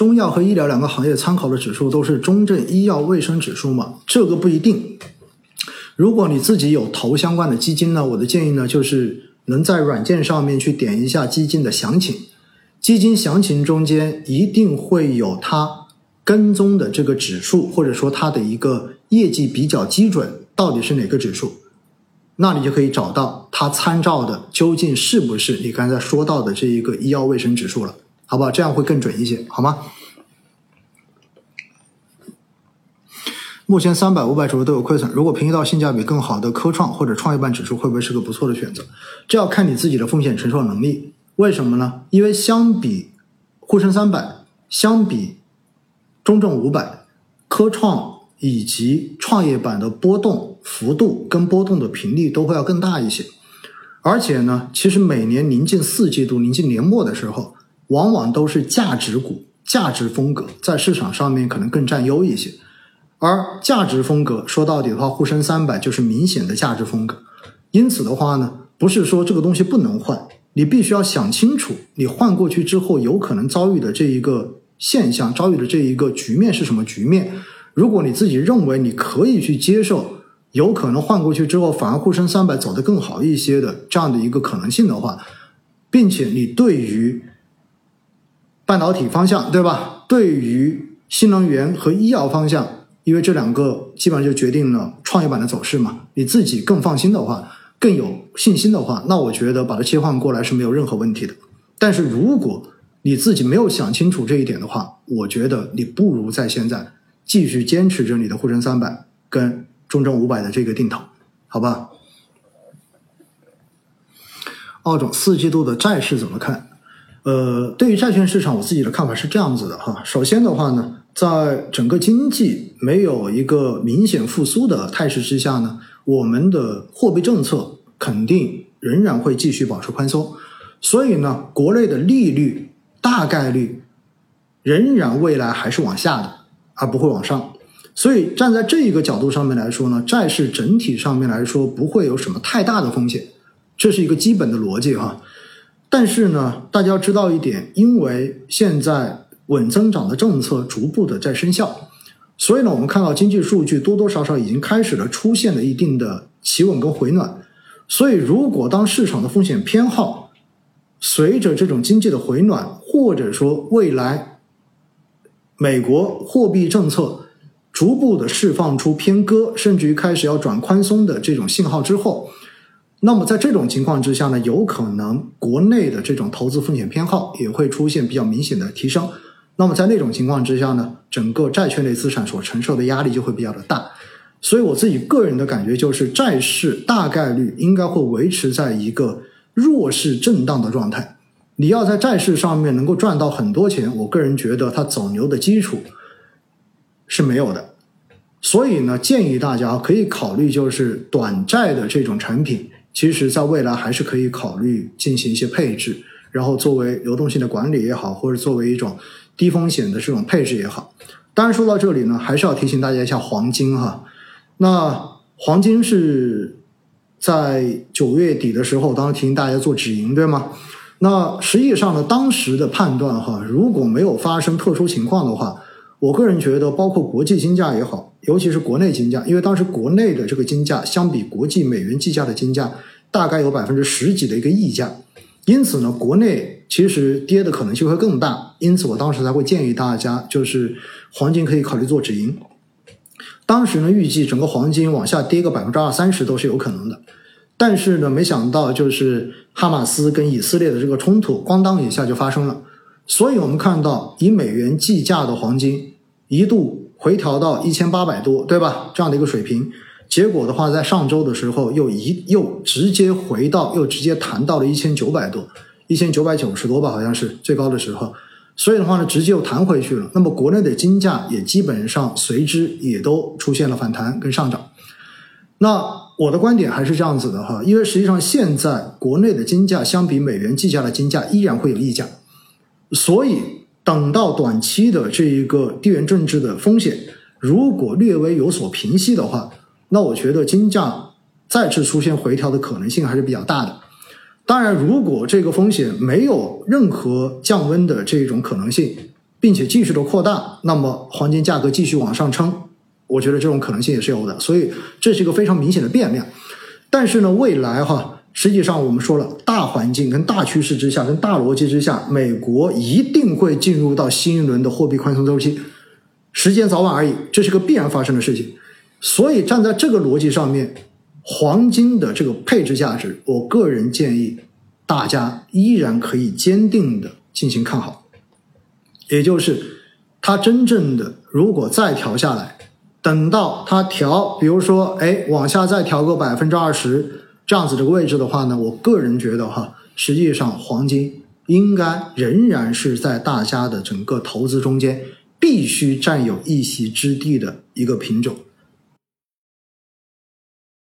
中药和医疗两个行业参考的指数都是中证医药卫生指数嘛？这个不一定。如果你自己有投相关的基金呢，我的建议呢就是能在软件上面去点一下基金的详情，基金详情中间一定会有它跟踪的这个指数，或者说它的一个业绩比较基准到底是哪个指数，那你就可以找到它参照的究竟是不是你刚才说到的这一个医药卫生指数了。好吧，这样会更准一些，好吗？目前三百、五百指数都有亏损，如果平移到性价比更好的科创或者创业板指数，会不会是个不错的选择？这要看你自己的风险承受能力。为什么呢？因为相比沪深三百，相比中证五百，科创以及创业板的波动幅度跟波动的频率都会要更大一些。而且呢，其实每年临近四季度、临近年末的时候。往往都是价值股、价值风格在市场上面可能更占优一些，而价值风格说到底的话，沪深三百就是明显的价值风格。因此的话呢，不是说这个东西不能换，你必须要想清楚，你换过去之后有可能遭遇的这一个现象、遭遇的这一个局面是什么局面。如果你自己认为你可以去接受，有可能换过去之后反而沪深三百走得更好一些的这样的一个可能性的话，并且你对于半导体方向对吧？对于新能源和医药方向，因为这两个基本上就决定了创业板的走势嘛。你自己更放心的话，更有信心的话，那我觉得把它切换过来是没有任何问题的。但是如果你自己没有想清楚这一点的话，我觉得你不如在现在继续坚持着你的沪深三百跟中证五百的这个定投，好吧？奥总，四季度的债市怎么看？呃，对于债券市场，我自己的看法是这样子的哈。首先的话呢，在整个经济没有一个明显复苏的态势之下呢，我们的货币政策肯定仍然会继续保持宽松。所以呢，国内的利率大概率仍然未来还是往下的，而不会往上。所以站在这一个角度上面来说呢，债市整体上面来说不会有什么太大的风险，这是一个基本的逻辑哈。但是呢，大家要知道一点，因为现在稳增长的政策逐步的在生效，所以呢，我们看到经济数据多多少少已经开始了出现了一定的企稳跟回暖。所以，如果当市场的风险偏好随着这种经济的回暖，或者说未来美国货币政策逐步的释放出偏鸽，甚至于开始要转宽松的这种信号之后。那么在这种情况之下呢，有可能国内的这种投资风险偏好也会出现比较明显的提升。那么在那种情况之下呢，整个债券类资产所承受的压力就会比较的大。所以我自己个人的感觉就是，债市大概率应该会维持在一个弱势震荡的状态。你要在债市上面能够赚到很多钱，我个人觉得它走牛的基础是没有的。所以呢，建议大家可以考虑就是短债的这种产品。其实，在未来还是可以考虑进行一些配置，然后作为流动性的管理也好，或者作为一种低风险的这种配置也好。当然，说到这里呢，还是要提醒大家一下黄金哈。那黄金是在九月底的时候，当时提醒大家做止盈，对吗？那实际上呢，当时的判断哈，如果没有发生特殊情况的话。我个人觉得，包括国际金价也好，尤其是国内金价，因为当时国内的这个金价相比国际美元计价的金价，大概有百分之十几的一个溢价，因此呢，国内其实跌的可能性会更大。因此，我当时才会建议大家，就是黄金可以考虑做止盈。当时呢，预计整个黄金往下跌个百分之二三十都是有可能的，但是呢，没想到就是哈马斯跟以色列的这个冲突，咣当一下就发生了。所以我们看到，以美元计价的黄金一度回调到一千八百多，对吧？这样的一个水平，结果的话，在上周的时候又一又直接回到，又直接弹到了一千九百多，一千九百九十多吧，好像是最高的时候。所以的话呢，直接又弹回去了。那么国内的金价也基本上随之也都出现了反弹跟上涨。那我的观点还是这样子的哈，因为实际上现在国内的金价相比美元计价的金价依然会有溢价。所以，等到短期的这一个地缘政治的风险如果略微有所平息的话，那我觉得金价再次出现回调的可能性还是比较大的。当然，如果这个风险没有任何降温的这种可能性，并且继续的扩大，那么黄金价格继续往上撑，我觉得这种可能性也是有的。所以这是一个非常明显的变量。但是呢，未来哈，实际上我们说了，大环境跟大趋势之下，跟大逻辑之下，美国一定会进入到新一轮的货币宽松周期，时间早晚而已，这是个必然发生的事情。所以站在这个逻辑上面，黄金的这个配置价值，我个人建议大家依然可以坚定的进行看好。也就是它真正的如果再调下来，等到它调，比如说哎往下再调个百分之二十这样子这个位置的话呢，我个人觉得哈，实际上黄金应该仍然是在大家的整个投资中间必须占有一席之地的一个品种。